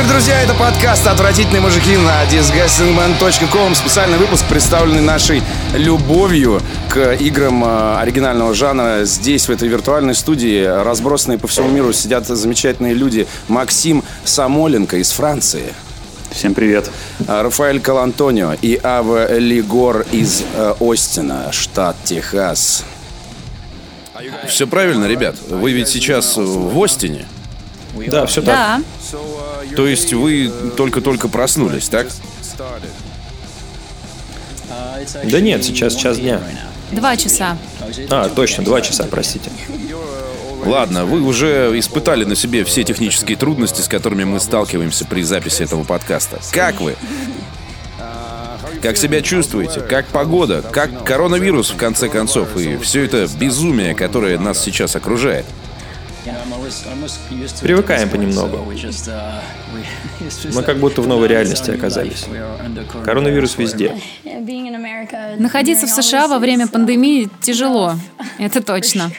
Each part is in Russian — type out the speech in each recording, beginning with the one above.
вечер, друзья. Это подкаст «Отвратительные мужики» на disgustingman.com. Специальный выпуск, представленный нашей любовью к играм э, оригинального жанра. Здесь, в этой виртуальной студии, разбросанные по всему миру, сидят замечательные люди. Максим Самоленко из Франции. Всем привет. А, Рафаэль Калантонио и Ава Лигор из э, Остина, штат Техас. Все правильно, ребят. Вы ведь сейчас в Остине. Да, все так. Да. То есть вы только-только проснулись, так? Да нет, сейчас час дня. Два часа. А, точно, два часа, простите. Ладно, вы уже испытали на себе все технические трудности, с которыми мы сталкиваемся при записи этого подкаста. Как вы? Как себя чувствуете? Как погода? Как коронавирус, в конце концов? И все это безумие, которое нас сейчас окружает. Привыкаем понемногу. Мы как будто в новой реальности оказались. Коронавирус везде. Находиться в США во время пандемии тяжело. Это точно.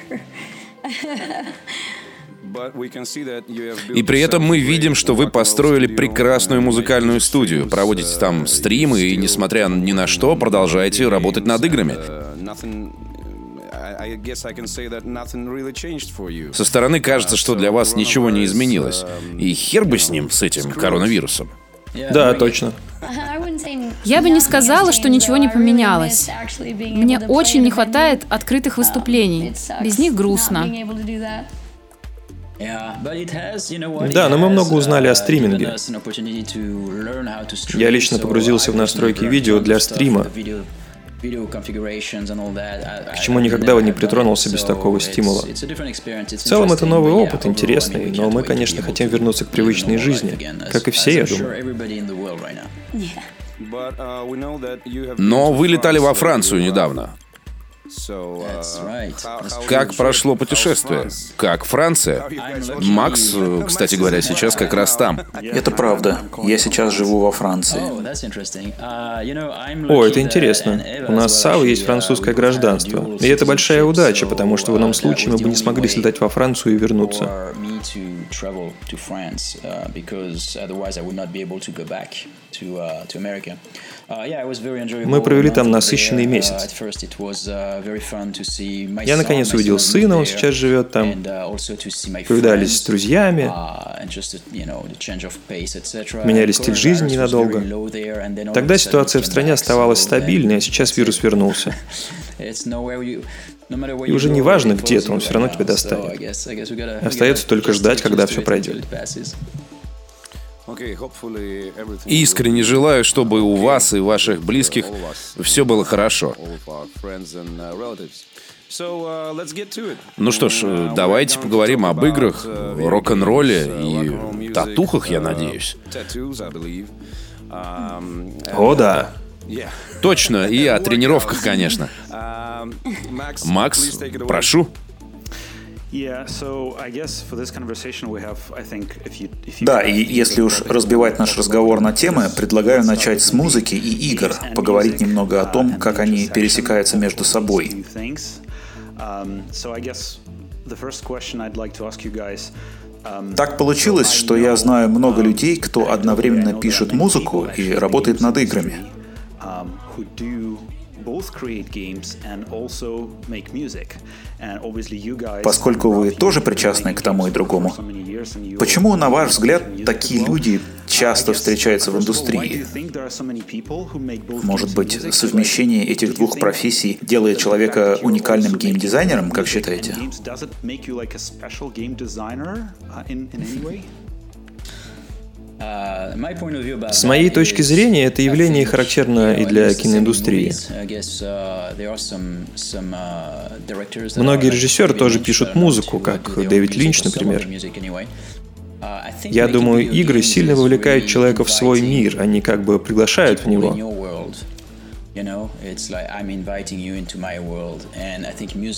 И при этом мы видим, что вы построили прекрасную музыкальную студию, проводите там стримы и, несмотря ни на что, продолжаете работать над играми. Со стороны кажется, что для вас ничего не изменилось. И хер бы с ним, с этим коронавирусом. Да, точно. Я бы не сказала, что ничего не поменялось. Мне очень не хватает открытых выступлений. Без них грустно. Да, но мы много узнали о стриминге. Я лично погрузился в настройки видео для стрима, к чему никогда бы не притронулся без такого стимула. В целом это новый опыт, интересный, но мы, конечно, хотим вернуться к привычной жизни, как и все, я думаю. Но вы летали во Францию недавно. Как прошло путешествие? Как Франция? Макс, кстати говоря, сейчас как раз там. Это правда. Я сейчас живу во Франции. О, это интересно. У нас с Савой есть французское гражданство. И это большая удача, потому что в ином случае мы бы не смогли слетать во Францию и вернуться. Мы провели там насыщенный месяц. Я наконец увидел сына, он сейчас живет там. Повидались с друзьями. Меняли стиль жизни ненадолго. Тогда ситуация в стране оставалась стабильной, а сейчас вирус вернулся. И уже не важно, где ты, он все равно тебя достанет. Остается только ждать, когда все пройдет. Искренне желаю, чтобы у вас и ваших близких все было хорошо. Ну что ж, давайте поговорим об играх, рок-н-ролле и татухах, я надеюсь. О, да. Точно, и о тренировках, конечно. Макс, прошу. Да, и если уж разбивать наш разговор на темы, предлагаю начать с музыки и игр, поговорить немного о том, как они пересекаются между собой. Так получилось, что я знаю много людей, кто одновременно пишет музыку и работает над играми. Поскольку вы тоже причастны к тому и другому, почему, на ваш взгляд, такие люди часто встречаются в индустрии? Может быть, совмещение этих двух профессий делает человека уникальным геймдизайнером, как считаете? С моей точки зрения, это явление характерно и для киноиндустрии. Многие режиссеры тоже пишут музыку, как Дэвид Линч, например. Я думаю, игры сильно вовлекают человека в свой мир, они как бы приглашают в него.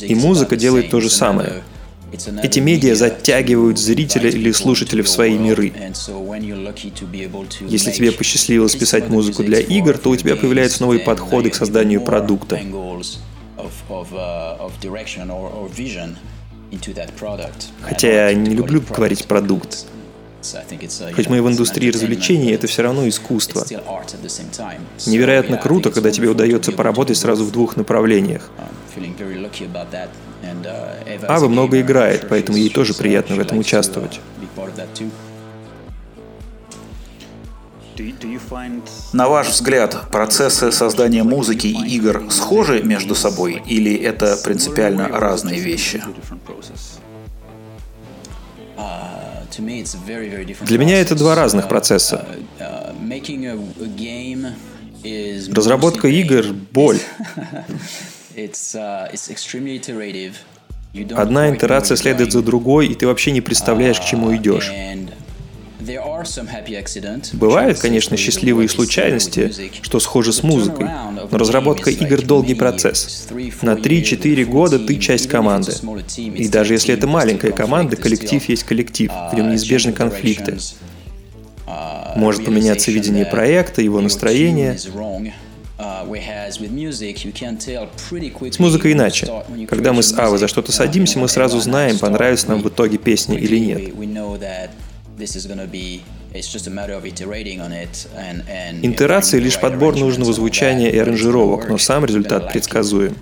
И музыка делает то же самое. Эти медиа затягивают зрителя или слушателя в свои миры. Если тебе посчастливилось писать музыку для игр, то у тебя появляются новые подходы к созданию продукта. Хотя я не люблю говорить «продукт». Хоть мы и в индустрии развлечений, это все равно искусство. Невероятно круто, когда тебе удается поработать сразу в двух направлениях. Ава много играет, поэтому ей тоже приятно в этом участвовать. На ваш взгляд, процессы создания музыки и игр схожи между собой или это принципиально разные вещи? Для меня это два разных процесса. Разработка игр — боль. Одна итерация следует за другой, и ты вообще не представляешь, к чему идешь. Бывают, конечно, счастливые случайности, что схоже с музыкой, но разработка игр — долгий процесс. На 3-4 года ты часть команды. И даже если это маленькая команда, коллектив есть коллектив, в нем неизбежны конфликты. Может поменяться видение проекта, его настроение. С музыкой иначе. Когда мы с Авой за что-то садимся, мы сразу знаем, понравится нам в итоге песня или нет. Итерация — лишь подбор нужного звучания и аранжировок, но сам результат предсказуем.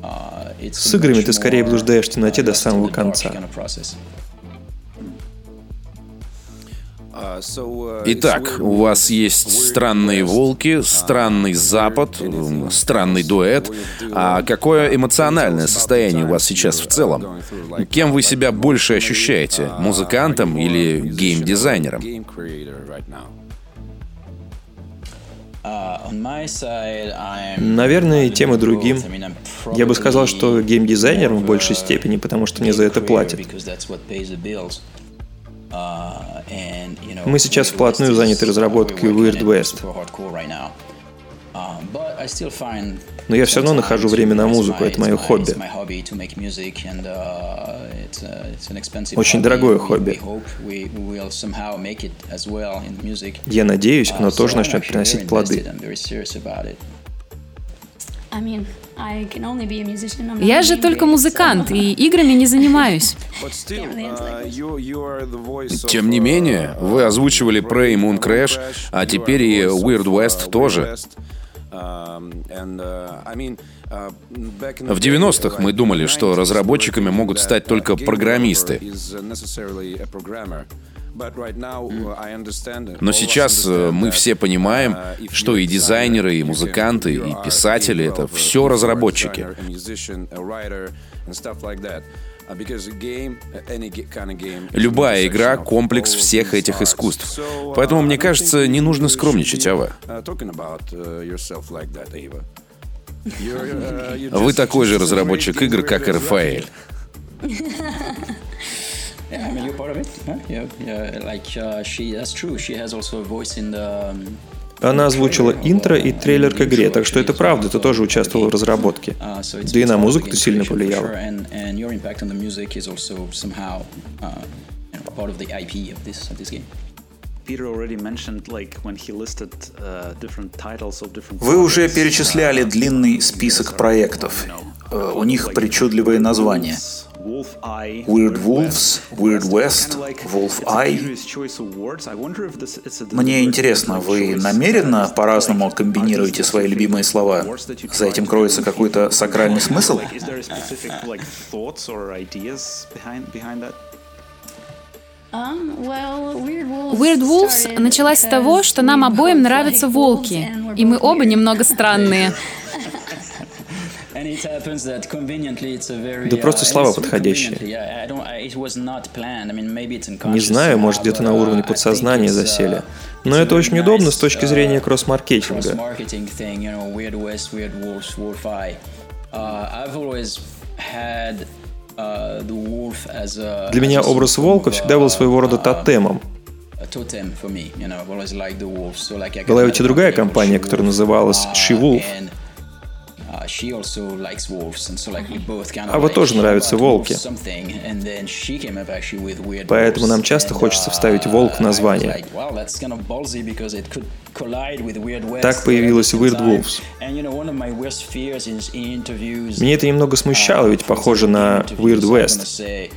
Uh, С играми ты скорее блуждаешь в темноте до самого конца. Итак, у вас есть странные волки, странный запад, странный дуэт. А какое эмоциональное состояние у вас сейчас в целом? Кем вы себя больше ощущаете? Музыкантом или геймдизайнером? Наверное, и тем, и другим. Я бы сказал, что геймдизайнером в большей степени, потому что мне за это платят. Мы сейчас вплотную заняты разработкой Weird West. Но я все равно нахожу время на музыку, это мое хобби. Очень дорогое хобби. Я надеюсь, оно тоже начнет приносить плоды. Я же только музыкант, и играми не занимаюсь. Тем не менее, вы озвучивали Prey Moon Crash, а теперь и Weird West тоже. В 90-х мы думали, что разработчиками могут стать только программисты. Но сейчас э, мы все понимаем, что и дизайнеры, и музыканты, и писатели — это все разработчики. Любая игра — комплекс всех этих искусств. Поэтому, мне кажется, не нужно скромничать, Ава. Вы такой же разработчик игр, как и Рафаэль. Yeah, I mean, you're part of it. Huh? Yeah, yeah. Like uh, she, that's true. She has also a voice in the. Она озвучила интро и трейлер к игре, так что это правда, ты тоже участвовал в разработке. Да и на музыку ты сильно повлиял. Вы уже перечисляли длинный список проектов. У них причудливые названия. Weird Wolves, Weird West, Wolf Eye. Мне интересно, вы намеренно по-разному комбинируете свои любимые слова? За этим кроется какой-то сакральный смысл? Weird Wolves началась с того, что нам обоим нравятся волки, и мы оба немного странные. Да просто слова подходящие. Не знаю, может где-то на уровне подсознания засели. Но это очень удобно с точки зрения кросс-маркетинга. Для меня образ волка всегда был своего рода тотемом. Была ведь и другая компания, которая называлась She Wolf. А вот тоже нравятся волки. Поэтому нам часто хочется вставить uh, волк в название. Так появилась Weird Wolves. Меня это немного смущало, ведь похоже на Weird West.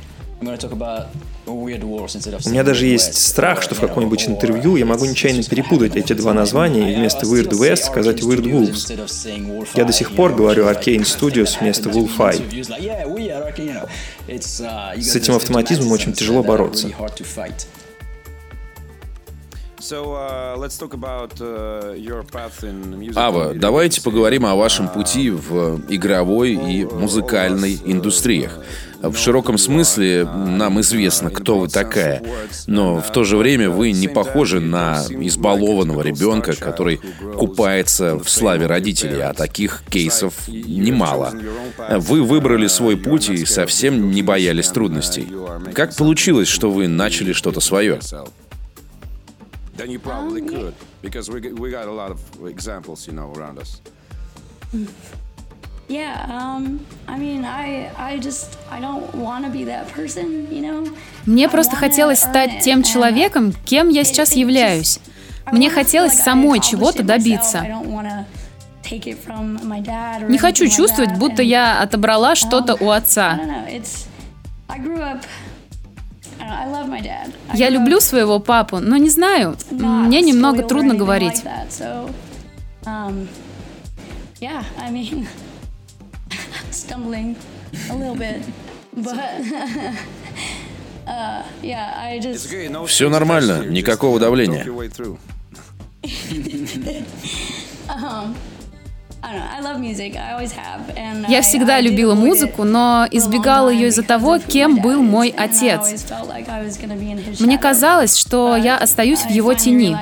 У меня даже есть страх, что в каком-нибудь интервью я могу нечаянно перепутать эти два названия и вместо Weird West сказать Weird Wolves. Я до сих пор говорю Arcane Studios вместо Wolf Eye. С этим автоматизмом очень тяжело бороться. Uh, uh, Ава, давайте поговорим о вашем пути в игровой и музыкальной индустриях. В широком смысле нам известно, кто вы такая, но в то же время вы не похожи на избалованного ребенка, который купается в славе родителей, а таких кейсов немало. Вы выбрали свой путь и совсем не боялись трудностей. Как получилось, что вы начали что-то свое? Then you probably um, could because we we got a lot of examples, you know, around us. Yeah, um, I mean, I, I just, I don't want to be that person, you know. Мне просто хотелось стать тем человеком, кем я сейчас являюсь. Мне хотелось самой чего-то добиться. Не хочу чувствовать, будто я отобрала что-то у отца. Я люблю своего папу, но не знаю, мне немного трудно говорить. Um, Все нормально, никакого давления. Я всегда любила музыку, но избегала ее из-за того, кем был мой отец. Мне казалось, что я остаюсь в его тени.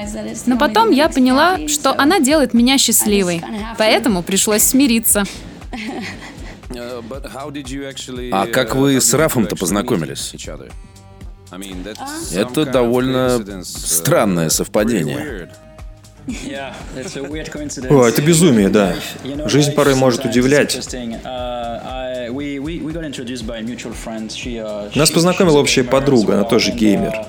Но потом я поняла, что она делает меня счастливой. Поэтому пришлось смириться. А как вы с Рафом-то познакомились? Это довольно странное совпадение. О, это безумие, да. Жизнь порой может удивлять. Нас познакомила общая подруга, она тоже геймер.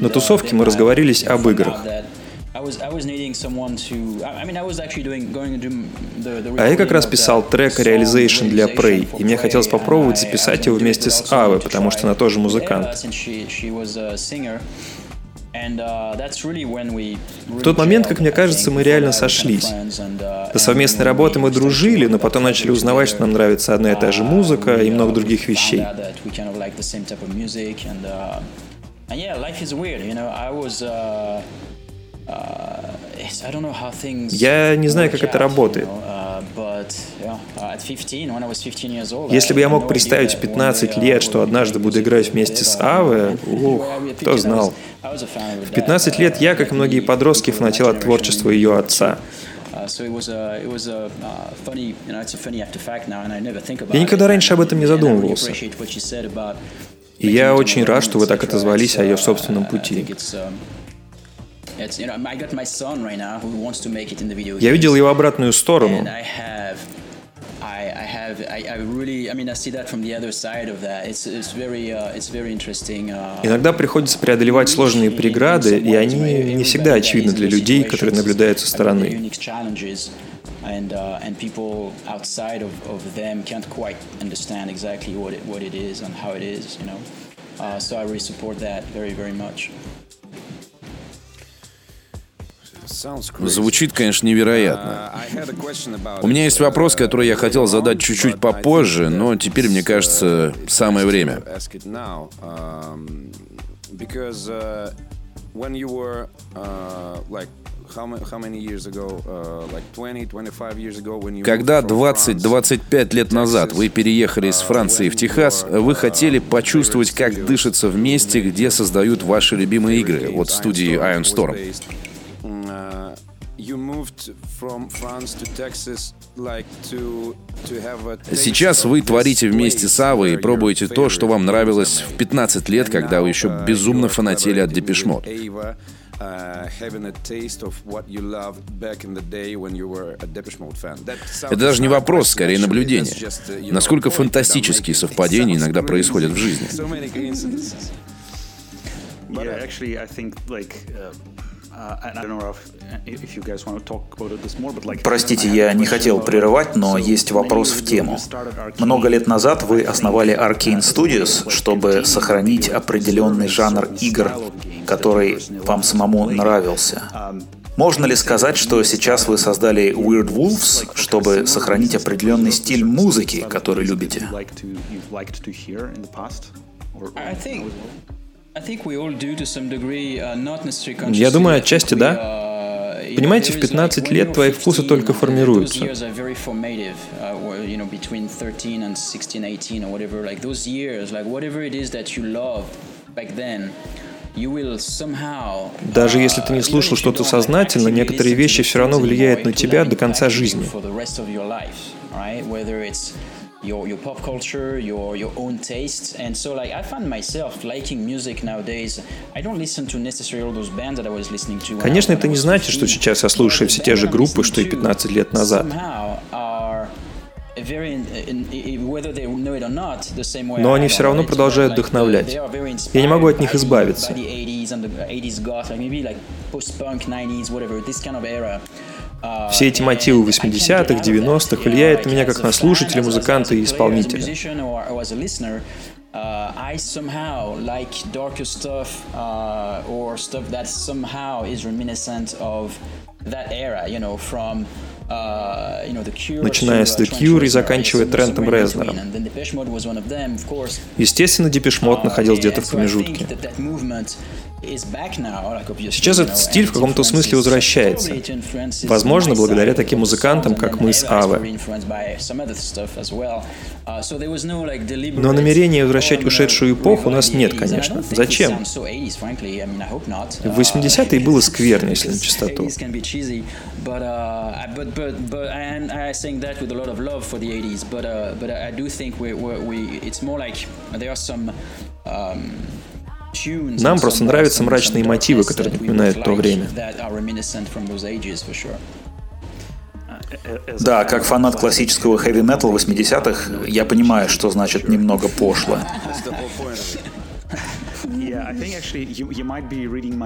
На тусовке мы разговорились об играх. А я как раз писал трек Realization для Prey, и мне хотелось попробовать записать его вместе с Авой, потому что она тоже музыкант. В тот момент, как мне кажется, мы реально сошлись. До совместной работы мы дружили, но потом начали узнавать, что нам нравится одна и та же музыка и много других вещей. Uh, я не знаю, как это работает. Если бы я мог представить в 15 лет, что однажды буду играть вместе с Аве, ух, кто знал. В 15 лет я, как и многие подростки, фанател от творчества ее отца. Я никогда раньше об этом не задумывался. И я очень рад, что вы так отозвались о ее собственном пути. Я видел его обратную сторону. Иногда приходится преодолевать сложные преграды, и они не всегда очевидны для людей, которые наблюдают со стороны. and uh, and people outside of, of them can't quite understand exactly what it, what it is and how it is, you know. Uh, so I really support that very very much. Звучит, конечно, невероятно. У меня есть вопрос, который я хотел задать чуть-чуть попозже, но теперь, мне кажется, самое время. Когда 20-25 лет назад вы переехали из Франции в Техас, вы хотели почувствовать, как дышится в месте, где создают ваши любимые игры от студии Iron Storm. Сейчас вы творите вместе с Авой и пробуете то, что вам нравилось в 15 лет, когда вы еще uh, безумно фанатели от Депешмот. Uh, Это даже не вопрос, скорее наблюдение. Uh, Насколько фантастические совпадения иногда происходят в жизни. Простите, я не хотел прерывать, но есть вопрос в тему. Много лет назад вы основали Arcane Studios, чтобы сохранить определенный жанр игр, который вам самому нравился. Можно ли сказать, что сейчас вы создали Weird Wolves, чтобы сохранить определенный стиль музыки, который любите? Uh, Я думаю, отчасти да. Uh, Понимаете, в 15 лет твои вкусы только формируются. Даже если ты не слушал что-то сознательно, некоторые вещи все равно влияют на тебя до конца жизни your your pop culture, your your own taste, and so like I find myself liking music nowadays. I don't listen to necessarily all those bands that I was listening to. Конечно, это не значит, что сейчас я слушаю все те же группы, что и 15 лет назад. Но они все равно продолжают вдохновлять. Я не могу от них избавиться. Все эти мотивы 80-х, 90-х влияют на меня как на слушателя, музыканта и исполнителя. Uh, uh, that era, you know, from uh, начиная с The Cure и заканчивая Трентом Резнером. Естественно, Depeche Mode находился где-то в промежутке. Сейчас этот стиль в каком-то смысле возвращается. Возможно, благодаря таким музыкантам, как мы с Аве. Но намерения возвращать ушедшую эпоху у нас нет, конечно. Зачем? В 80-е было скверно, если начистоту. Нам просто нравятся мрачные мотивы, которые напоминают то время. Да, как фанат классического хэви-метал 80-х, я понимаю, что значит немного пошло.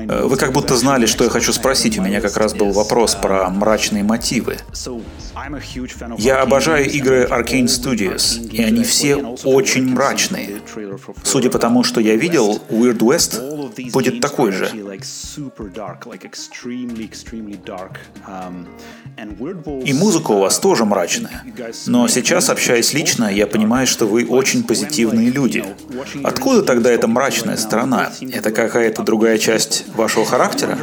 Э, вы как будто знали, что я хочу спросить. У меня как раз был вопрос про мрачные мотивы. Я обожаю игры Arcane Studios, и они все очень мрачные. Судя по тому, что я видел, Weird West будет такой же. И музыка у вас тоже мрачная. Но сейчас, общаясь лично, я понимаю, что вы очень позитивные люди. Откуда тогда эта мрачная сторона? Это какая-то другая часть вашего характера?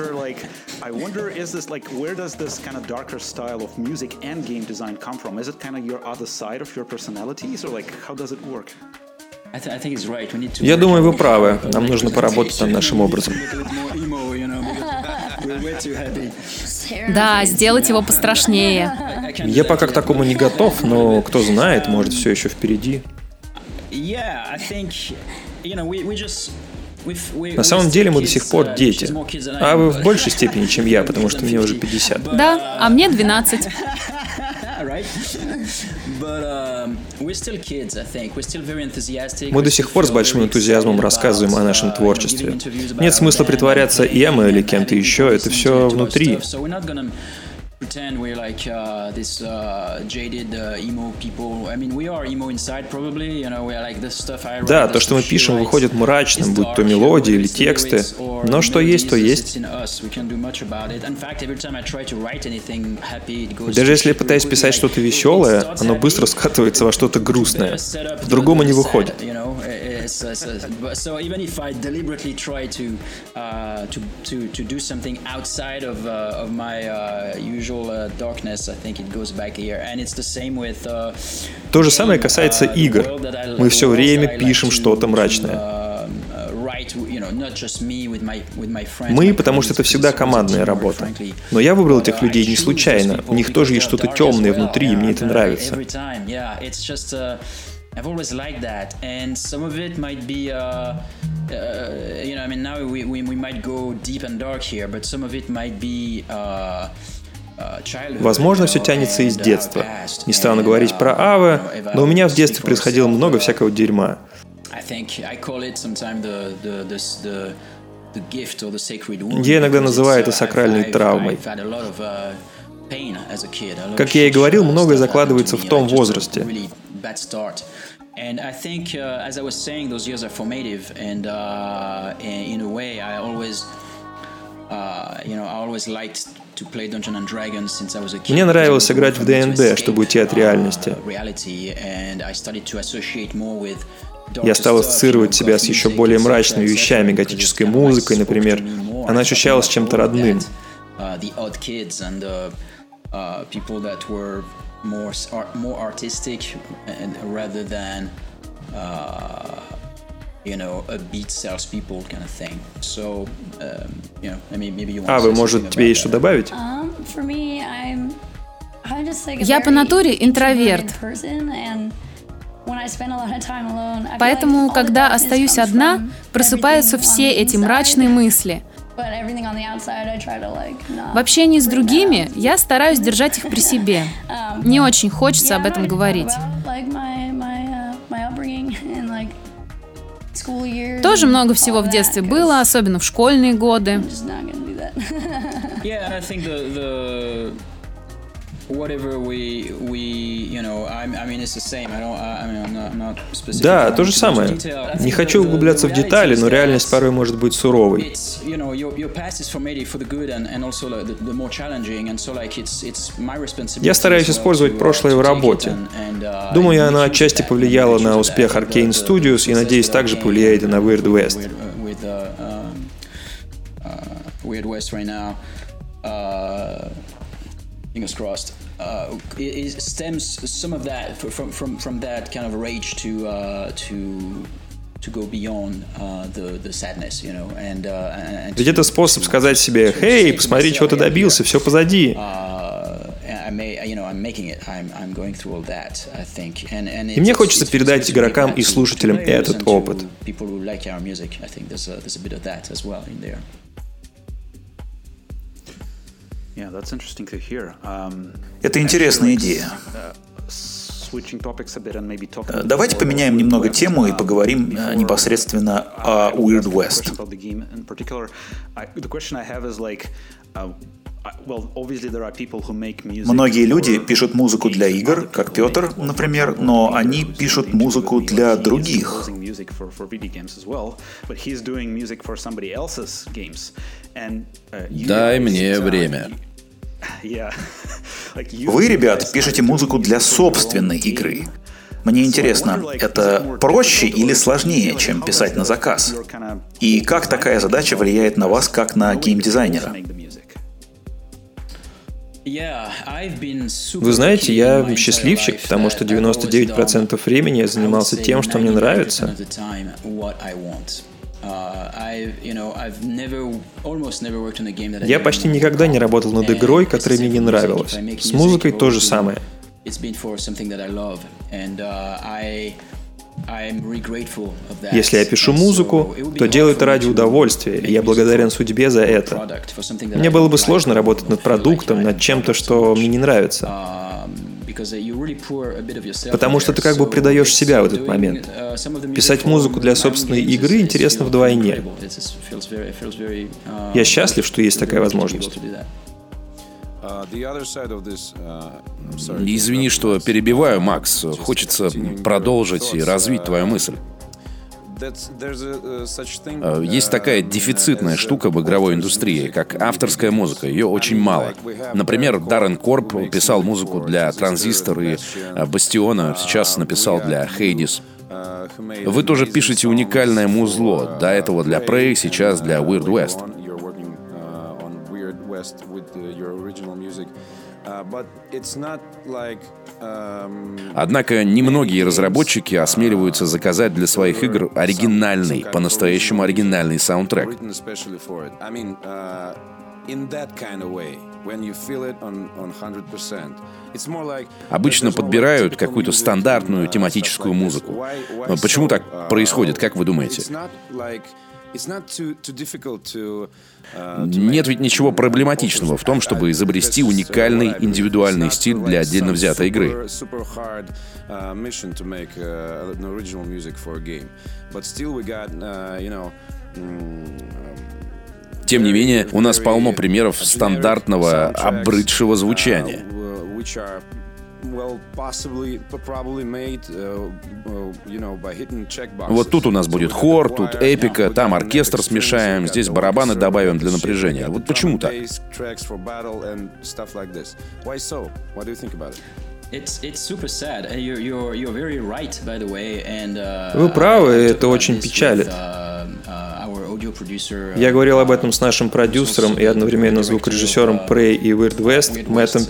I wonder, is this like, where does this kind of darker style of music and game design come from? Is it kind of your other side of your personalities, or like, how does it work? Я думаю, вы правы. Нам нужно поработать над нашим образом. Да, сделать его пострашнее. Я пока к такому не готов, но кто знает, может, все еще впереди. На самом деле мы до сих пор дети. А вы в большей степени, чем я, потому что мне уже 50. Да, а мне 12. Мы до сих пор с большим энтузиазмом рассказываем о нашем творчестве. Нет смысла притворяться Эмо или кем-то еще, это все внутри pretend we're like uh, this uh, jaded uh, emo people. I mean, we are emo inside probably, you know, we're like this stuff I Да, то, что мы пишем, выходит мрачным, будь то мелодии или тексты. Но что есть, то есть. Даже если я пытаюсь писать что-то веселое, оно быстро скатывается во что-то грустное. По-другому не выходит. So even if I deliberately try to uh, to to to do something outside of uh, of my uh, usual uh, darkness, I think it goes back here. And it's the same with. Uh, То же самое касается uh, игр. Мы все время пишем что-то мрачное. Мы, потому что это всегда командная работа. Но я выбрал этих людей не случайно. У них тоже есть что-то темное внутри, и мне это нравится. I've always liked that, and some of it might be, uh, uh, you know, I mean, now we, we, we might go deep and dark here, but some of it might be. Uh, uh Возможно, все тянется из uh, детства. Не стану говорить про Авы, но у меня в детстве происходило много всякого дерьма. Я иногда называю это сакральной травмой. Как я и говорил, многое закладывается в том возрасте. And I think, uh, as I was saying, those years are formative, and uh, in a way, I always, uh, you know, I always liked to play Dungeons and Dragons since I was a kid. Мне нравилось играть в D&D, чтобы уйти от реальности. Я стал ассоциировать себя с еще более мрачными вещами, готической музыкой, например. Она ощущалась чем-то родным. More more artistic and rather than uh, you know a beat salespeople kind of thing. So um, you know maybe maybe you want. А вы может тебе есть что добавить? Um, for me, I'm I'm just like Я по натуре интроверт. Поэтому, когда остаюсь одна, просыпаются все эти мрачные мысли. В общении с другими я стараюсь держать их при себе. Um, Не очень хочется об этом говорить. Тоже много всего в детстве было, особенно в школьные годы. Да, то же самое. Не хочу углубляться в детали, но реальность порой может быть суровой. Я стараюсь использовать прошлое в работе. Uh, Думаю, оно отчасти повлияло на успех Arcane Studios и, надеюсь, также повлияет и на Weird West. Weird West right now. Uh, fingers crossed. Uh, it, it, stems some of that from from from that kind of rage to uh, to to go beyond uh, the the sadness, you know, and, uh, and Ведь это способ сказать себе, «Хей, посмотри, чего ты добился, все позади». И мне хочется передать игрокам и слушателям этот опыт. Um, Это интересная идея. Uh, Давайте поменяем немного тему и поговорим uh, непосредственно о Weird West. Многие люди пишут музыку для игр, как Петр, например, но они пишут музыку для других. Дай мне время. Вы, ребят, пишете музыку для собственной игры. Мне интересно, это проще или сложнее, чем писать на заказ? И как такая задача влияет на вас, как на геймдизайнера? Вы знаете, я счастливчик, потому что 99% времени я занимался тем, что мне нравится. Я почти никогда не работал над игрой, которая мне не нравилась. С музыкой то же самое. Если я пишу музыку, то делаю это ради удовольствия, и я благодарен судьбе за это. Мне было бы сложно работать над продуктом, над чем-то, что мне не нравится. Потому что ты как бы предаешь себя в этот момент. Писать музыку для собственной игры интересно вдвойне. Я счастлив, что есть такая возможность. Извини, что перебиваю, Макс. Хочется продолжить и развить твою мысль. Uh, есть такая дефицитная штука в игровой индустрии, как авторская музыка. Ее очень мало. Например, Даррен Корп писал музыку для Транзистор и uh, Бастиона, сейчас написал для Хейдис. Вы тоже пишете уникальное музло. До этого для Prey, сейчас для Weird West. Однако немногие разработчики осмеливаются заказать для своих игр оригинальный, по-настоящему оригинальный саундтрек. Обычно подбирают какую-то стандартную тематическую музыку. Почему так происходит, как вы думаете? Нет ведь ничего проблематичного в том, чтобы изобрести уникальный индивидуальный стиль для отдельно взятой игры. Тем не менее, у нас полно примеров стандартного обрыдшего звучания. Вот тут у нас будет хор, тут эпика, там оркестр смешаем, здесь барабаны добавим для напряжения. Вот почему так? Вы правы, это очень печалит. Я говорил об этом с нашим продюсером и одновременно звукорежиссером Prey и Weird West Мэттом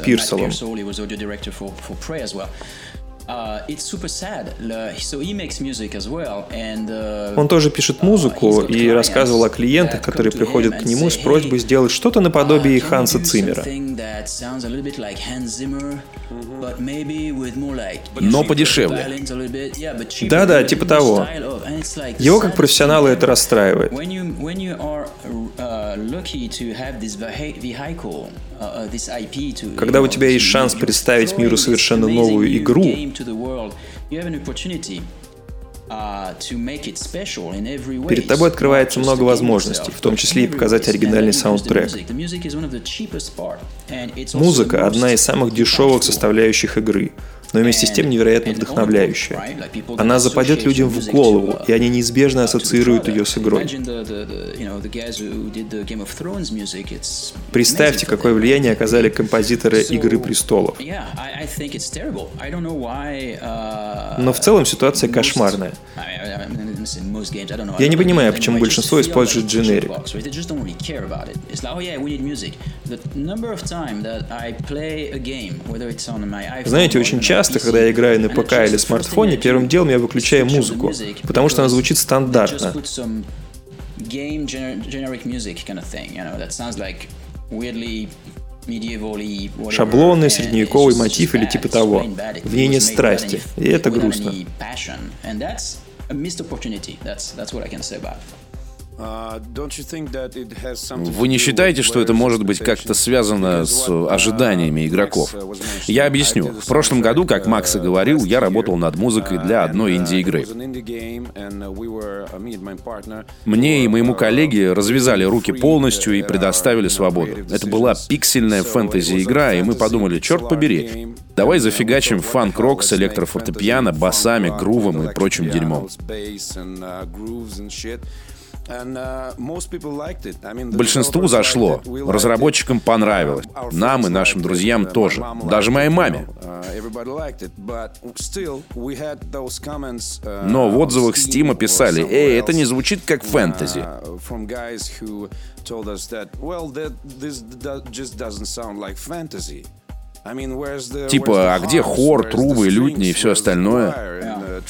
Пирселом. Он тоже пишет музыку и рассказывал о клиентах, которые приходят к нему с просьбой сделать что-то наподобие uh, Ханса Циммера. Но подешевле. Да-да, типа того. Его как профессионала это расстраивает. Когда у тебя есть шанс представить миру совершенно новую игру, Перед тобой открывается много возможностей, в том числе и показать оригинальный саундтрек. Музыка – одна из самых дешевых составляющих игры но вместе с тем невероятно вдохновляющая. Она западет людям в голову, и они неизбежно ассоциируют ее с игрой. Представьте, какое влияние оказали композиторы «Игры престолов». Но в целом ситуация кошмарная. Я не понимаю, почему большинство использует дженерик. Знаете, очень часто, когда я играю на ПК или смартфоне, первым делом я выключаю музыку, потому что она звучит стандартно. Шаблонный средневековый мотив или типа того. В ней нет страсти, и это грустно. Вы не считаете, что это может быть как-то связано с ожиданиями игроков? Я объясню. В прошлом году, как Макс и говорил, я работал над музыкой для одной инди-игры. Мне и моему коллеге развязали руки полностью и предоставили свободу. Это была пиксельная фэнтези-игра, и мы подумали, черт побери, давай зафигачим фанк-рок с электрофортепиано, басами, грувом и прочим дерьмом. Uh, Большинству зашло, разработчикам понравилось, нам и нашим друзьям тоже, даже моей маме. Но в отзывах Стима писали, «Эй, это не звучит как фэнтези». Типа, а где хор, трубы, лютни и все остальное?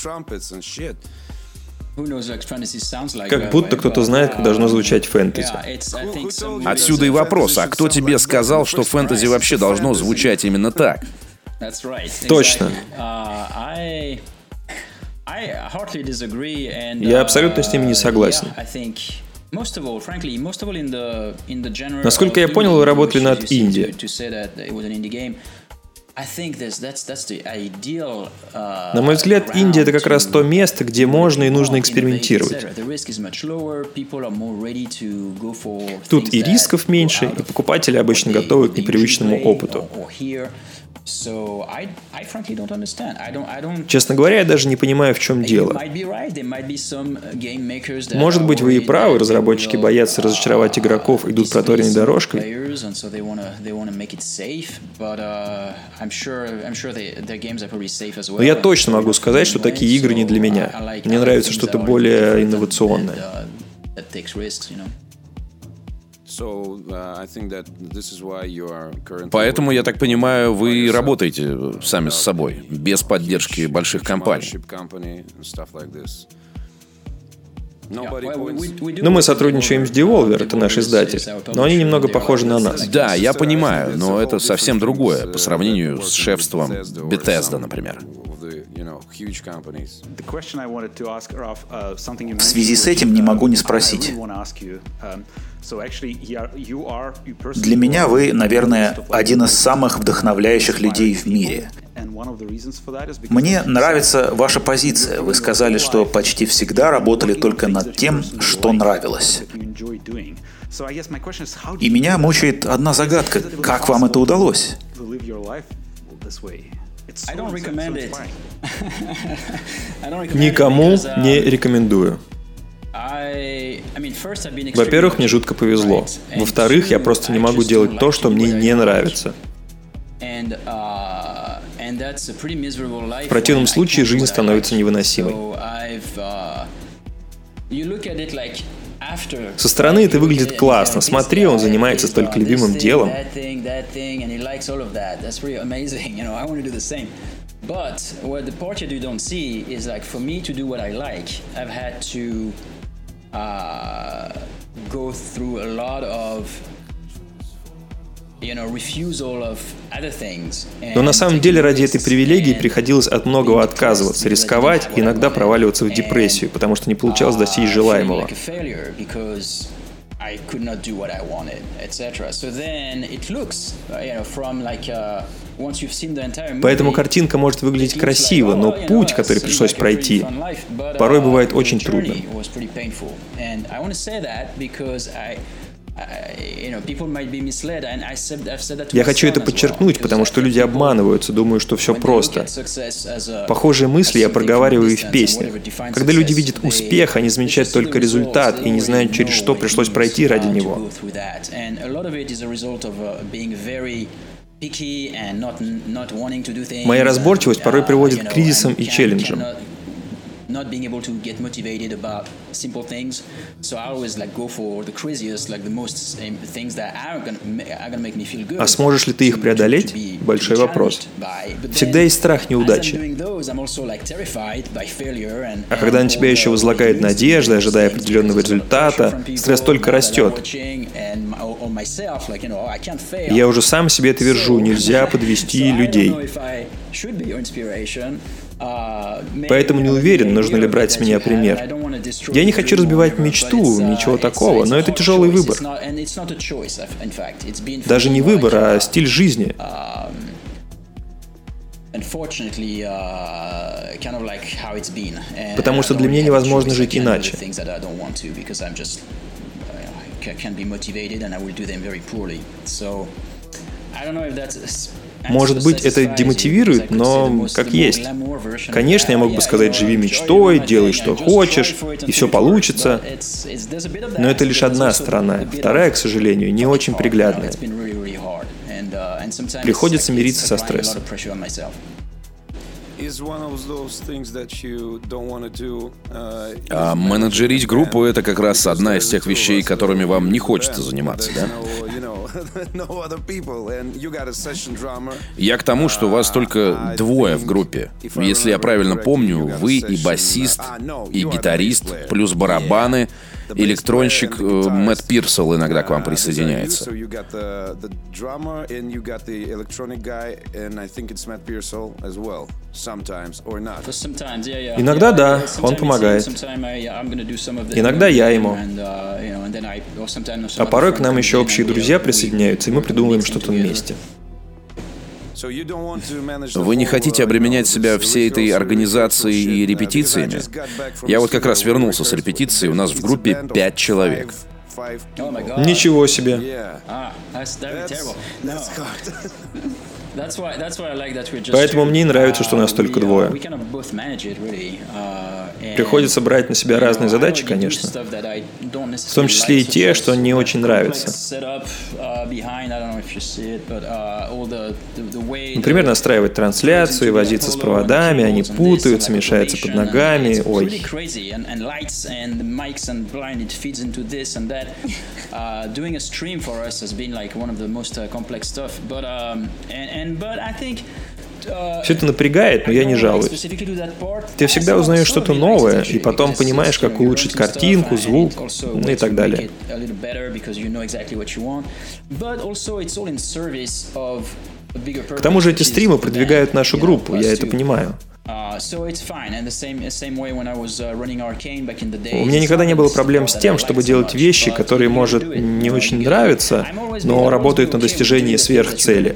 Как будто кто-то знает, как должно звучать фэнтези. Отсюда и вопрос, а кто тебе сказал, что фэнтези вообще должно звучать именно так? Точно. Uh, Я абсолютно с ними не uh, согласен. Насколько я понял, вы работали над инди. Uh, На мой взгляд, Индия — это как раз то место, где можно и нужно экспериментировать. Тут и рисков меньше, и покупатели обычно готовы к непривычному опыту. Честно говоря, я даже не понимаю, в чем дело. Может быть, вы и правы, разработчики боятся разочаровать игроков, идут проторенной дорожкой. Но я точно могу сказать, что такие игры не для меня. Мне нравится что-то более инновационное. Uh, Поэтому, я так понимаю, вы работаете сами с собой, без поддержки больших компаний. Ну, мы сотрудничаем с Devolver, это наш издатель, но они немного похожи на нас. Да, я понимаю, но это совсем другое по сравнению с шефством Bethesda, например. В связи с этим не могу не спросить. Для меня вы, наверное, один из самых вдохновляющих людей в мире. Мне нравится ваша позиция. Вы сказали, что почти всегда работали только над тем, что нравилось. И меня мучает одна загадка. Как вам это удалось? Никому не рекомендую. Во-первых, мне жутко повезло. Во-вторых, я просто не могу делать то, что мне не нравится. Uh, В противном случае жизнь становится невыносимой. Uh, Со стороны это выглядит классно. Смотри, он занимается столько любимым делом. But what the part you don't see is like for me to do what I like, I've had to uh, go through a lot of но на самом деле ради этой привилегии приходилось от многого отказываться, рисковать, иногда проваливаться в депрессию, потому что не получалось достичь uh, желаемого. I could not do what I wanted, etc. So then it looks, you know, from like uh, Поэтому картинка может выглядеть красиво, но oh, путь, который пришлось пройти, порой uh, бывает очень трудным. Я хочу это подчеркнуть, потому что люди обманываются, думают, что все просто. Похожие мысли я проговариваю и в песнях. Когда люди видят успех, они замечают только результат и не знают, через что пришлось пройти ради него. Моя разборчивость порой приводит к кризисам и челленджам not being able to get motivated about simple things. So I always like go for the craziest, like the most things that are gonna, are gonna make me feel good. А сможешь ли ты их преодолеть? Большой вопрос. Всегда есть страх неудачи. А когда на тебя еще возлагает надежда, ожидая определенного результата, стресс только растет. Я уже сам себе это вержу, нельзя подвести людей. Поэтому не уверен, нужно ли брать с меня пример. Я не хочу разбивать мечту, ничего такого, но это тяжелый выбор. Даже не выбор, а стиль жизни. Потому что для меня невозможно жить иначе. I don't know if that's может быть, это демотивирует, но как есть. Конечно, я мог бы сказать, живи мечтой, делай, что хочешь, и все получится. Но это лишь одна сторона. Вторая, к сожалению, не очень приглядная. Приходится мириться со стрессом. А менеджерить группу — это как раз одна из тех вещей, которыми вам не хочется заниматься, да? Я к тому, что вас только двое в группе. Если я правильно помню, вы и басист, и гитарист, плюс барабаны — электронщик э, Мэтт Пирсел иногда к вам присоединяется. Иногда да, он помогает. Иногда я ему. А порой к нам еще общие друзья присоединяются, и мы придумываем что-то вместе. Вы не хотите обременять себя всей этой организацией и репетициями? Я вот как раз вернулся с репетиции, у нас в группе пять человек. Ничего себе. Поэтому мне нравится, что нас только двое. Приходится брать на себя разные задачи, конечно. В том числе и те, что не очень нравятся. Например, настраивать трансляцию и возиться с проводами, они путаются, мешаются под ногами. Ой. Doing a stream for us has been like one of the most complex stuff, but um, and, все это напрягает, но я не жалуюсь. Ты всегда узнаешь что-то новое, и потом понимаешь, как улучшить картинку, звук, ну и так далее. К тому же эти стримы продвигают нашу группу, я это понимаю. Uh, У меня никогда не было проблем с тем, чтобы делать вещи, которые, может, не очень нравятся, но работают на достижении сверхцели.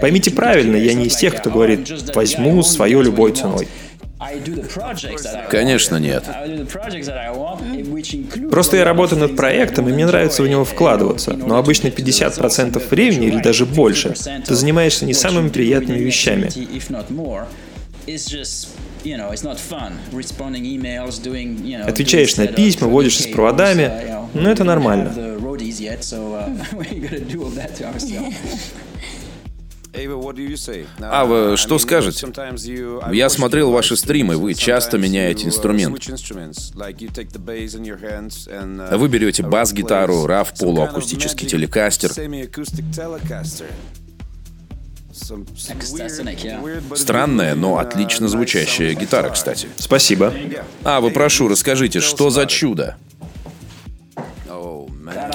Поймите правильно, я не из тех, кто говорит «возьму свое любой ценой». Конечно, нет. Просто я работаю над проектом, и мне нравится в него вкладываться. Но обычно 50% времени или даже больше ты занимаешься не самыми приятными вещами. Отвечаешь на письма, водишься с проводами, но это нормально. Ава, что скажете? Я смотрел ваши стримы, вы часто меняете инструмент. Вы берете бас-гитару, RAV полуакустический телекастер. Странная, но отлично звучащая гитара, кстати. Спасибо. Ава, прошу, расскажите, что за чудо?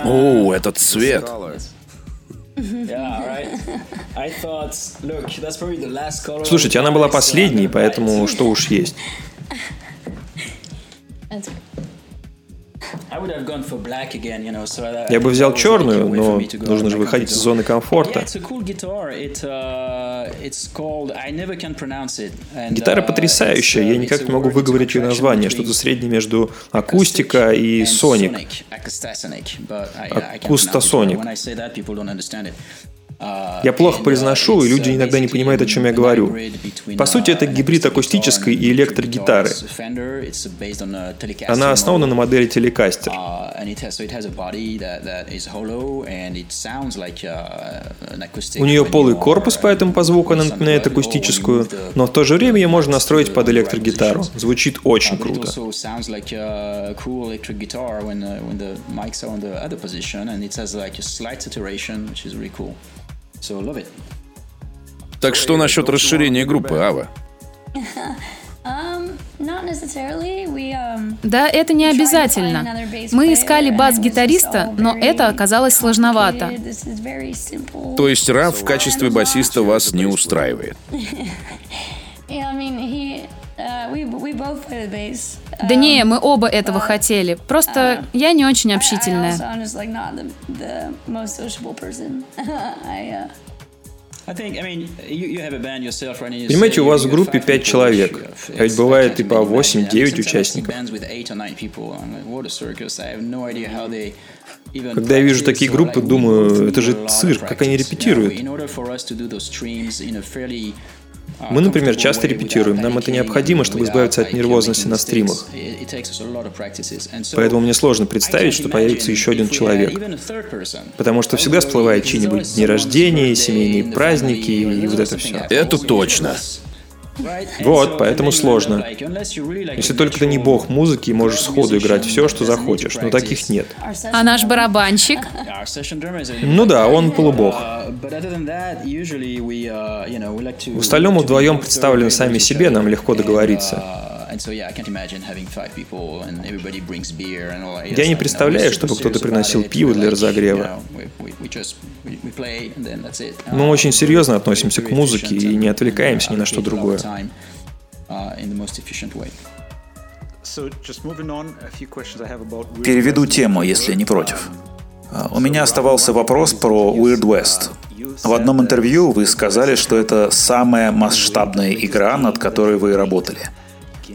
О, этот цвет. Слушайте, она была последней, поэтому что уж есть. Я бы взял черную, но нужно же выходить из зоны комфорта. Uh, Гитара uh, потрясающая, я никак не могу выговорить ее название, что-то среднее между акустика и соник. Акустасоник. Я плохо произношу, и люди иногда не понимают, о чем я говорю. По сути, это гибрид акустической и электрогитары. Она основана на модели Telecaster. У нее полый корпус, поэтому по звуку она напоминает акустическую, но в то же время ее можно настроить под электрогитару. Звучит очень круто. Так что насчет расширения группы, Ава? Да, это не обязательно. Мы искали бас-гитариста, но это оказалось сложновато. То есть Раф в качестве басиста вас не устраивает? Да не, мы оба этого хотели. Просто uh, я не очень общительная. Понимаете, у вас в группе 5 человек, а ведь бывает и по 8-9 участников. Когда я вижу такие группы, думаю, это же цирк, как они репетируют. Мы, например, часто репетируем. Нам это необходимо, чтобы избавиться от нервозности на стримах. Поэтому мне сложно представить, что появится еще один человек. Потому что всегда всплывает чьи-нибудь дни рождения, семейные праздники и вот это все. Это точно. Вот, поэтому сложно. Если только ты не бог музыки и можешь сходу играть все, что захочешь, но таких нет. А наш барабанщик? Ну да, он полубог. В остальном вдвоем представлены сами себе, нам легко договориться. Я не представляю, чтобы кто-то приносил пиво для разогрева. Мы очень серьезно относимся к музыке и не отвлекаемся ни на что другое. Переведу тему, если не против. А, у меня оставался вопрос про Weird West. В одном интервью вы сказали, что это самая масштабная игра, над которой вы работали.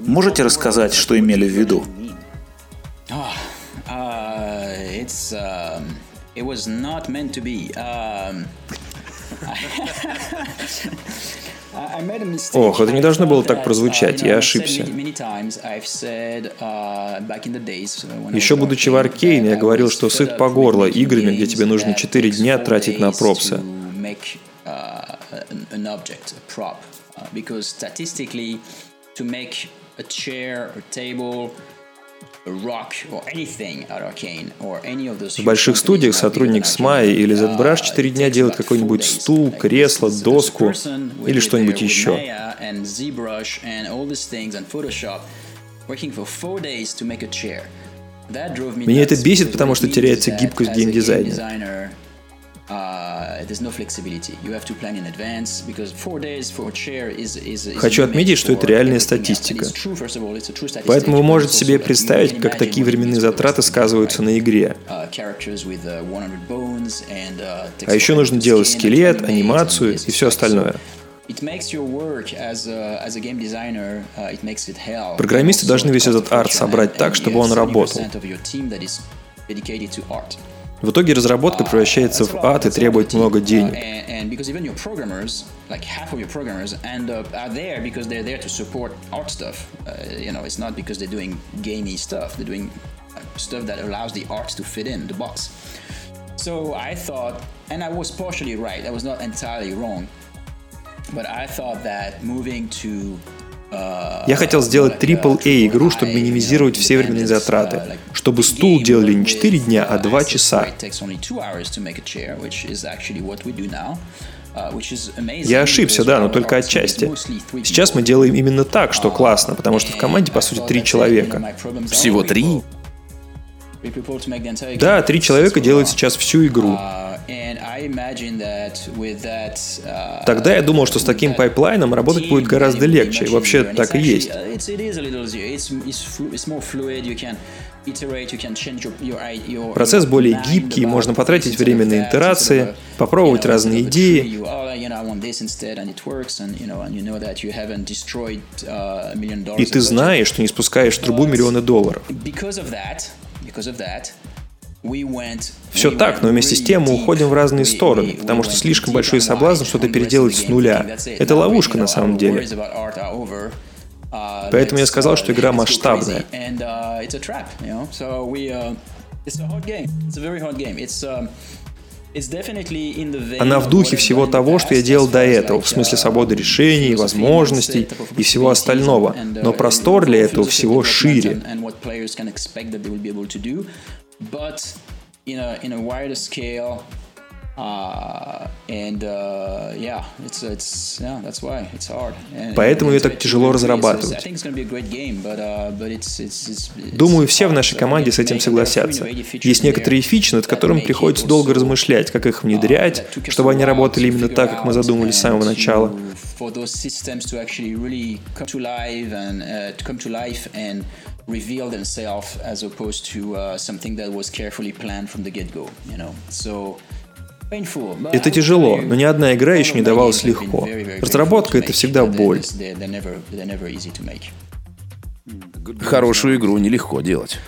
Можете рассказать, что имели в виду? Ох, это не должно было так прозвучать, я ошибся. Еще будучи в Аркейн, я говорил, что сыт по горло играми, где тебе нужно 4 дня тратить на пропсы. Because statistically, to make a chair, a table, в больших студиях сотрудник SMI или ZBrush 4 дня делает какой-нибудь стул, кресло, доску или что-нибудь еще. Меня это бесит, потому что теряется гибкость в геймдизайне. Хочу отметить, что это реальная статистика. Поэтому вы можете себе представить, как такие временные затраты сказываются на игре. А еще нужно делать скелет, анимацию и все остальное. Программисты должны весь этот арт собрать так, чтобы он работал. В итоге разработка превращается в ад и требует много денег. stuff that allows the art to fit in the box. So I thought, and I was partially right, I was not entirely wrong, but I thought that moving to я хотел сделать AAA игру, чтобы минимизировать все временные затраты, чтобы стул делали не 4 дня, а 2 часа. Я ошибся, да, но только отчасти. Сейчас мы делаем именно так, что классно, потому что в команде, по сути, три человека. Всего три? Да, три человека делают сейчас всю игру. Тогда я думал, что с таким пайплайном работать будет гораздо легче. И вообще так и есть. Процесс более гибкий, можно потратить время на итерации, попробовать разные идеи. И ты знаешь, что не спускаешь в трубу миллионы долларов. Все так, но вместе с тем мы уходим в разные стороны, потому что слишком большой соблазн что-то переделать с нуля. Это ловушка на самом деле. Поэтому я сказал, что игра масштабная. Она в духе всего того, что я делал до этого, в смысле свободы решений, возможностей и всего остального. Но простор для этого всего шире. But in a in a wider scale Поэтому ее так тяжело разрабатывать. Uh, Думаю, все в нашей команде с этим согласятся. Есть некоторые фичи, над которыми приходится долго размышлять, как их внедрять, uh, чтобы они работали именно так, как мы задумали с самого начала. Reveal themselves as opposed to uh, something that was carefully planned from the get-go, you know. So это тяжело, но ни одна игра еще не давалась легко. Разработка — это всегда боль. Хорошую игру нелегко делать.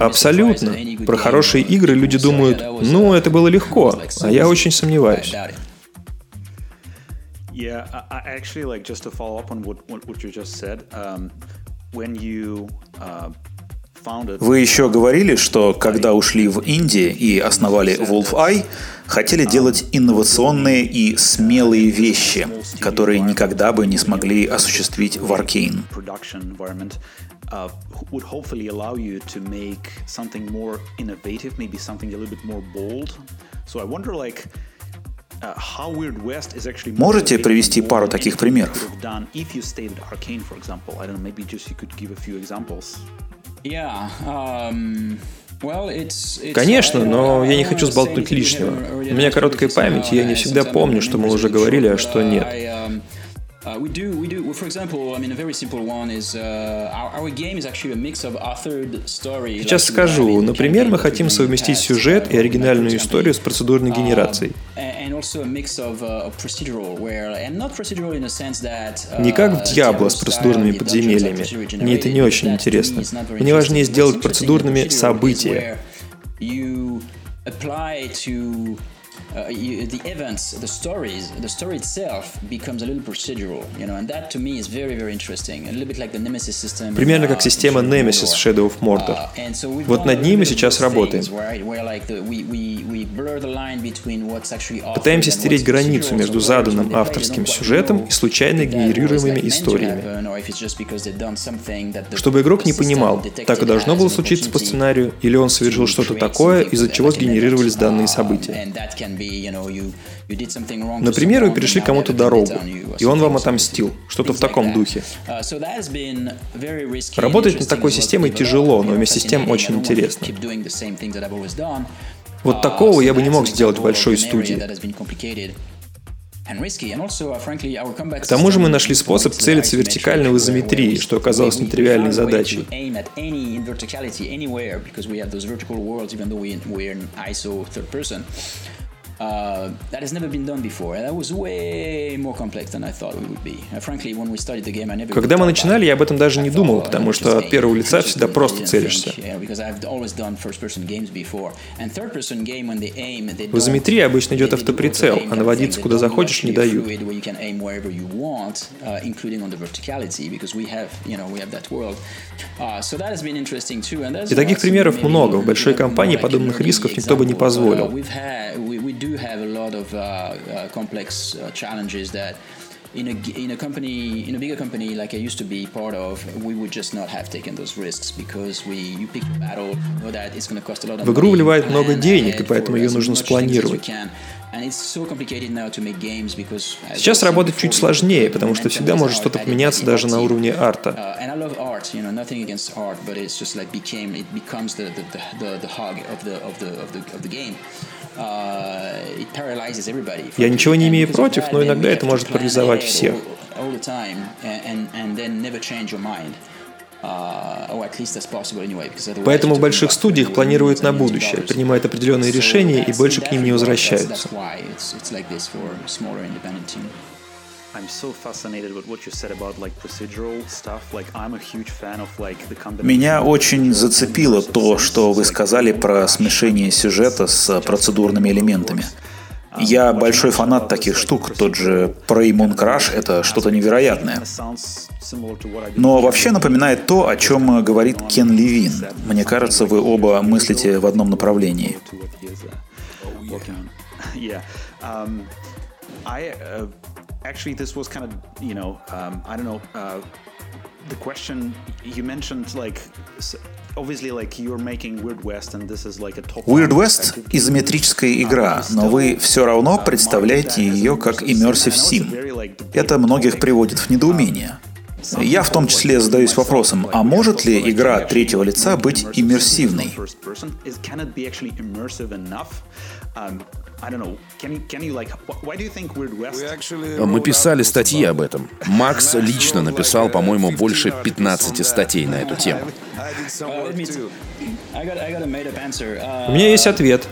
Абсолютно. Про хорошие игры люди думают, ну, это было легко, а я очень сомневаюсь. Yeah, I actually like just to follow up on what what you just said. Um, Uh, Вы еще говорили, что когда ушли в Индию и основали Wolf Eye, хотели делать инновационные и смелые вещи, которые никогда бы не смогли осуществить в Arkane. Можете привести пару таких примеров? Конечно, но я не хочу сболтнуть лишнего. У меня короткая память, и я не всегда помню, что мы уже говорили, а что нет. Uh, we do, we do. For example, I mean, a very simple one is uh, our, our game is actually a mix of authored story. Сейчас скажу. Например, мы хотим совместить сюжет и оригинальную историю с процедурной генерацией. Не как в Diablo с процедурными подземельями. Мне это не очень интересно. Мне важнее сделать процедурными события. Uh, you, the events, the stories, the story itself becomes a little procedural, you know, and that to me is very, very interesting. A little bit like the Nemesis system. Примерно как система Nemesis в Shadow of Mordor. Вот над ней мы сейчас работаем. Пытаемся стереть границу между заданным авторским сюжетом и случайно генерируемыми историями. Чтобы игрок не понимал, так и должно было случиться по сценарию, или он совершил что-то такое, из-за чего сгенерировались данные события. Например, вы перешли кому-то дорогу, и он вам отомстил. Что-то в таком духе. Uh, Работать над такой системой тяжело, но вместе с тем очень интересно. Вот такого я бы не мог сделать в большой студии. К тому же мы нашли способ целиться вертикально в изометрии, что оказалось нетривиальной задачей. Uh, that has never been done before. That was way more complex than I thought it would be. Uh, frankly, when we started the game, I never. Когда мы начинали, я об этом даже не думал, потому что от первого лица всегда просто целишься. В изометрии обычно идет автоприцел, а наводиться куда захочешь не дают. И таких примеров много. В большой компании подобных рисков никто бы не позволил do have a lot of uh, uh, complex uh, challenges that in a, in a company in a bigger company like I used to be part of, we would just not have taken those risks because we you pick a battle, know that it's going to cost a lot of В игру вливает много денег, и поэтому ее нужно спланировать. Сейчас работать чуть сложнее, потому что всегда может что-то поменяться даже на уровне арта. Я ничего не имею против, но иногда это может парализовать всех. Поэтому в больших студиях планируют на будущее, принимают определенные решения и больше к ним не возвращаются. Меня очень зацепило то, что вы сказали про смешение сюжета с процедурными элементами. Я большой фанат таких штук, тот же Prey Crash — это что-то невероятное. Но вообще напоминает то, о чем говорит Кен Левин. Мне кажется, вы оба мыслите в одном направлении. actually, this was kind of, you know, um, I don't know, uh, the question you mentioned, like, Weird West — изометрическая игра, но вы все равно представляете ее как Immersive Sim. Это многих приводит в недоумение. Я в том числе задаюсь вопросом, а может ли игра третьего лица быть иммерсивной? Мы писали статьи об этом. Макс лично написал, по-моему, больше 15 статей на эту тему. У меня есть ответ.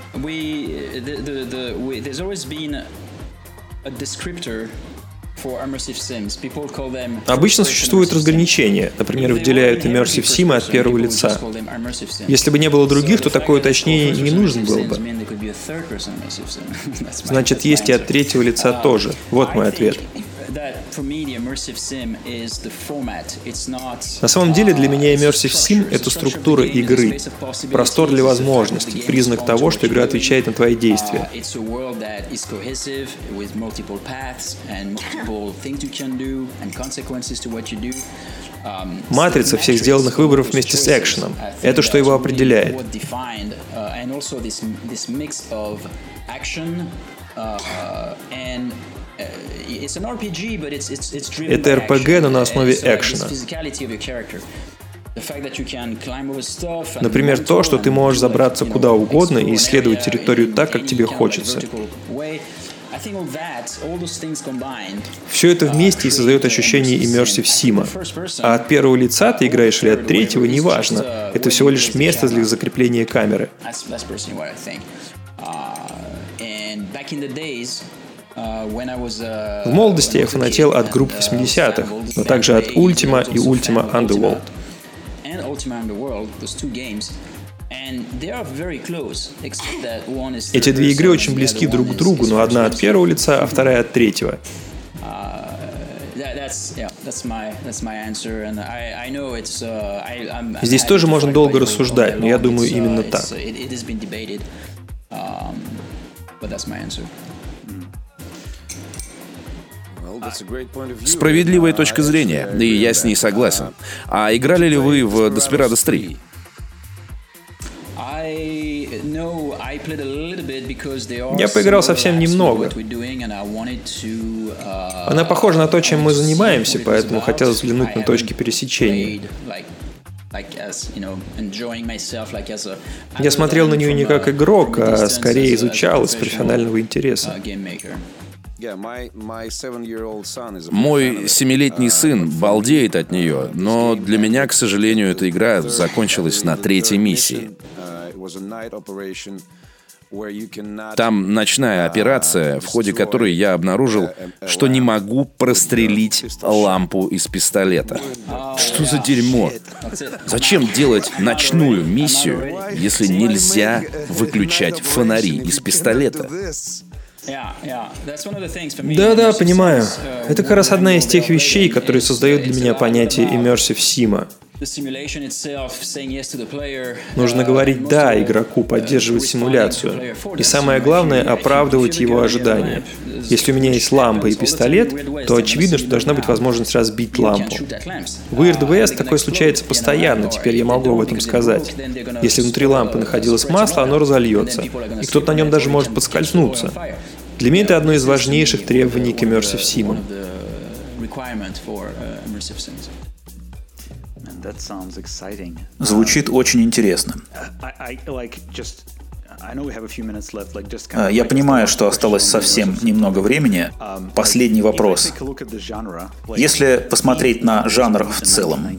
Обычно существуют разграничения. Например, выделяют Immersive Sim от первого лица. Если бы не было других, то такое уточнение и не нужно было бы. Значит, есть и от третьего лица тоже. Вот мой ответ. На самом деле для меня Immersive Sim — это структура игры, простор для возможностей, признак того, что игра отвечает на твои действия. Матрица всех сделанных выборов вместе с экшеном. Это что его определяет. Это РПГ, но на основе экшена. Например, то, что ты можешь забраться куда угодно и исследовать территорию так, как тебе хочется. Все это вместе и создает ощущение immersive сима. А от первого лица ты играешь или от третьего, неважно. Это всего лишь место для закрепления камеры. Uh, uh, В молодости я фанател от групп 80-х, но также от Ultima и Ultima Underworld. Эти две игры очень близки друг к другу, но одна от первого лица, а вторая от третьего. Здесь тоже можно долго рассуждать, но я думаю именно так. Справедливая точка зрения, и я с ней согласен. А играли ли вы в Desperados 3? Я поиграл совсем немного. Она похожа на то, чем мы занимаемся, поэтому хотел взглянуть на точки пересечения. Я смотрел на нее не как игрок, а скорее изучал из профессионального интереса. Мой семилетний сын балдеет от нее, но для меня, к сожалению, эта игра закончилась на третьей миссии. Там ночная операция, в ходе которой я обнаружил, что не могу прострелить лампу из пистолета. Что за дерьмо? Зачем делать ночную миссию, если нельзя выключать фонари из пистолета? Да-да, понимаю. Это как раз одна из тех вещей, которые создают для меня понятие immersive sim. Нужно говорить «да» игроку, поддерживать симуляцию. И самое главное — оправдывать его ожидания. Если у меня есть лампа и пистолет, то очевидно, что должна быть возможность разбить лампу. В Weird West такое случается постоянно, теперь я могу об этом сказать. Если внутри лампы находилось масло, оно разольется, и кто-то на нем даже может подскользнуться. Для меня это одно из важнейших требований к Immersive Sim. Звучит очень интересно. А, я понимаю, что осталось совсем немного времени. Um, Последний вопрос. Если посмотреть на жанр в целом,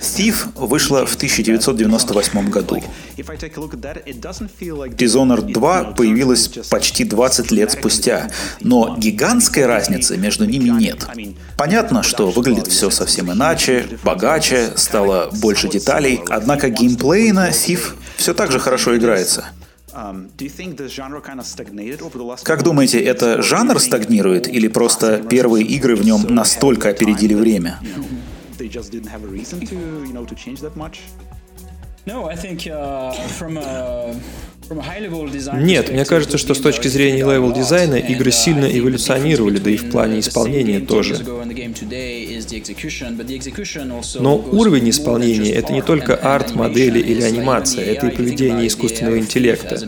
Thief вышла в 1998 году. Dishonored 2 появилась почти 20 лет спустя, но гигантской разницы между ними нет. Понятно, что выглядит все совсем иначе, богаче, стало больше деталей, однако геймплейно Thief все так же хорошо играется. Как думаете, это жанр стагнирует или просто первые игры в нем настолько опередили время? Нет, мне кажется, что с точки зрения level дизайна игры сильно эволюционировали, да и в плане исполнения тоже. Но уровень исполнения — это не только арт, модели или анимация, это и поведение искусственного интеллекта.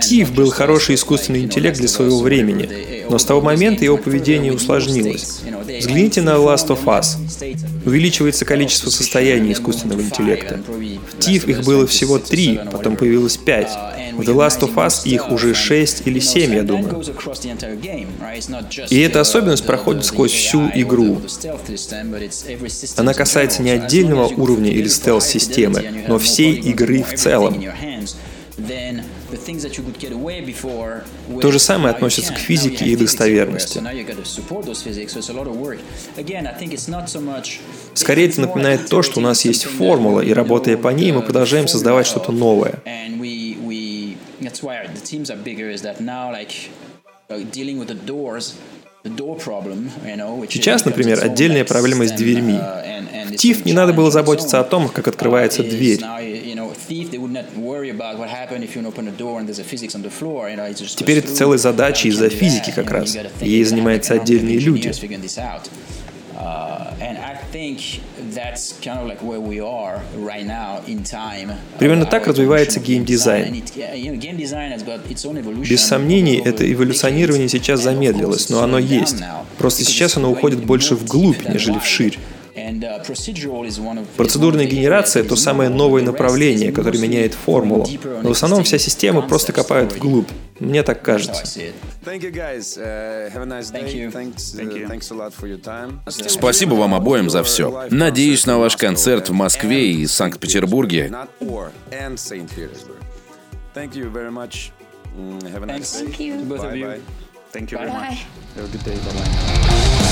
Тиф был хороший искусственный интеллект для своего времени, но с того момента его поведение усложнилось. Взгляните на Last of Us. Увеличивается количество состояний искусственного интеллекта. В Тиф их было всего три, потом появилось пять. В The Last of Us их уже 6 или 7, я думаю. И эта особенность проходит сквозь всю игру. Она касается не отдельного уровня или стелс-системы, но всей игры в целом. То же самое относится к физике и достоверности. Скорее это напоминает то, что у нас есть формула, и работая по ней, мы продолжаем создавать что-то новое. Сейчас, например, отдельная проблема с дверьми. В TIFF не надо было заботиться о том, как открывается дверь. Теперь это целая задача из-за физики как раз. Ей занимаются отдельные люди. Примерно так развивается геймдизайн. Без сомнений, это эволюционирование сейчас замедлилось, но оно есть. Просто сейчас оно уходит больше вглубь, нежели вширь. Uh, Процедурная генерация — то самое новое направление, которое меняет формулу. Но в основном вся система просто копает вглубь. Мне так кажется. Спасибо вам обоим за все. Надеюсь на ваш концерт в Москве и Санкт-Петербурге. Thank you very much. Mm, have a nice day. Thank you. Of you. Thank you very much. Have a good day. Bye bye.